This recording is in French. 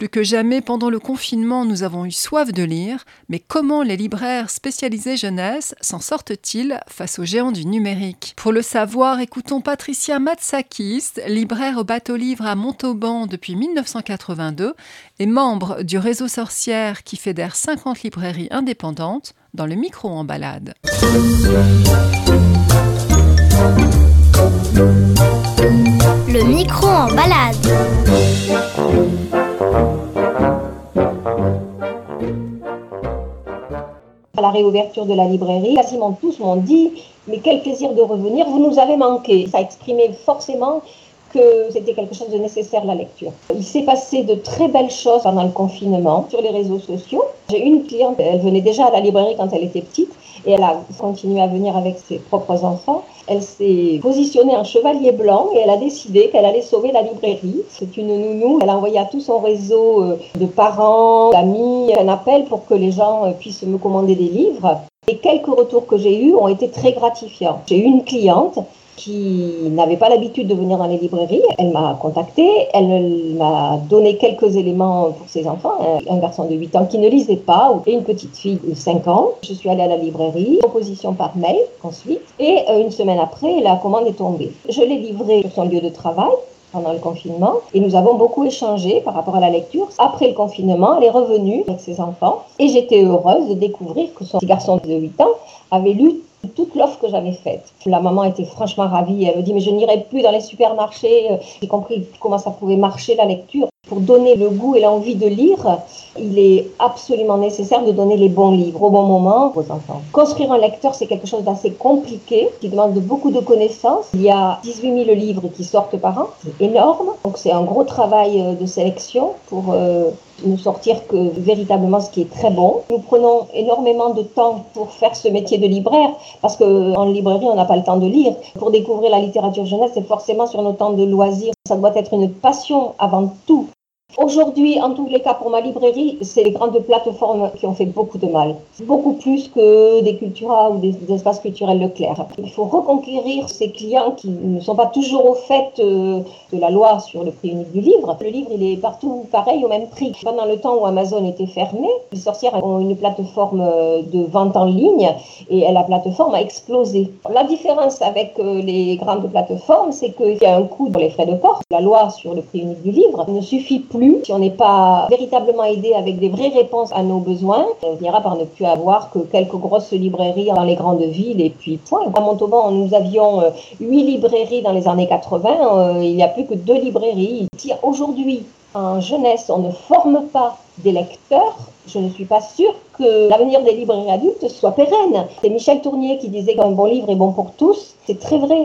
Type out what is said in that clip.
Plus que jamais pendant le confinement, nous avons eu soif de lire, mais comment les libraires spécialisés jeunesse s'en sortent-ils face aux géants du numérique? Pour le savoir, écoutons Patricia Matsakis, libraire au bateau livre à Montauban depuis 1982 et membre du réseau Sorcière qui fédère 50 librairies indépendantes dans le micro en balade. La réouverture de la librairie, quasiment tous m'ont dit Mais quel plaisir de revenir, vous nous avez manqué. Ça exprimait forcément que c'était quelque chose de nécessaire la lecture. Il s'est passé de très belles choses pendant le confinement sur les réseaux sociaux. J'ai une cliente, elle venait déjà à la librairie quand elle était petite et elle a continué à venir avec ses propres enfants. Elle s'est positionnée en chevalier blanc et elle a décidé qu'elle allait sauver la librairie. C'est une nounou. Elle a envoyé à tout son réseau euh, de parents, d'amis, un appel pour que les gens euh, puissent me commander des livres. Et quelques retours que j'ai eus ont été très gratifiants. J'ai eu une cliente qui n'avait pas l'habitude de venir dans les librairies. Elle m'a contactée, elle m'a donné quelques éléments pour ses enfants, un garçon de 8 ans qui ne lisait pas et une petite fille de 5 ans. Je suis allée à la librairie, proposition par mail ensuite, et euh, une semaine après, la commande est tombée. Je l'ai livrée sur son lieu de travail pendant le confinement et nous avons beaucoup échangé par rapport à la lecture. Après le confinement, elle est revenue avec ses enfants et j'étais heureuse de découvrir que son petit garçon de 8 ans avait lu toute l'offre que j'avais faite. La maman était franchement ravie. Elle me dit, mais je n'irai plus dans les supermarchés. J'ai compris comment ça pouvait marcher la lecture. Pour donner le goût et l'envie de lire, il est absolument nécessaire de donner les bons livres au bon moment aux enfants. Construire un lecteur, c'est quelque chose d'assez compliqué, qui demande beaucoup de connaissances. Il y a 18 000 livres qui sortent par an, c'est énorme. Donc c'est un gros travail euh, de sélection pour euh, ne sortir que véritablement ce qui est très bon. Nous prenons énormément de temps pour faire ce métier de libraire parce qu'en librairie, on n'a pas le temps de lire. Pour découvrir la littérature jeunesse, c'est forcément sur nos temps de loisirs. Ça doit être une passion avant tout. Aujourd'hui, en tous les cas, pour ma librairie, c'est les grandes plateformes qui ont fait beaucoup de mal. Beaucoup plus que des Cultura ou des, espaces culturels Leclerc. Il faut reconquérir ces clients qui ne sont pas toujours au fait euh, de la loi sur le prix unique du livre. Le livre, il est partout pareil, au même prix. Pendant le temps où Amazon était fermé, les sorcières ont une plateforme euh, de vente en ligne et la plateforme a explosé. La différence avec euh, les grandes plateformes, c'est qu'il y a un coût pour les frais de port. La loi sur le prix unique du livre ne suffit plus si on n'est pas véritablement aidé avec des vraies réponses à nos besoins, on finira par ne plus avoir que quelques grosses librairies dans les grandes villes et puis point. À Montauban, nous avions euh, huit librairies dans les années 80, euh, il n'y a plus que deux librairies. Si aujourd'hui, en jeunesse, on ne forme pas des lecteurs, je ne suis pas sûre que l'avenir des librairies adultes soit pérenne. C'est Michel Tournier qui disait qu'un bon livre est bon pour tous. C'est très vrai.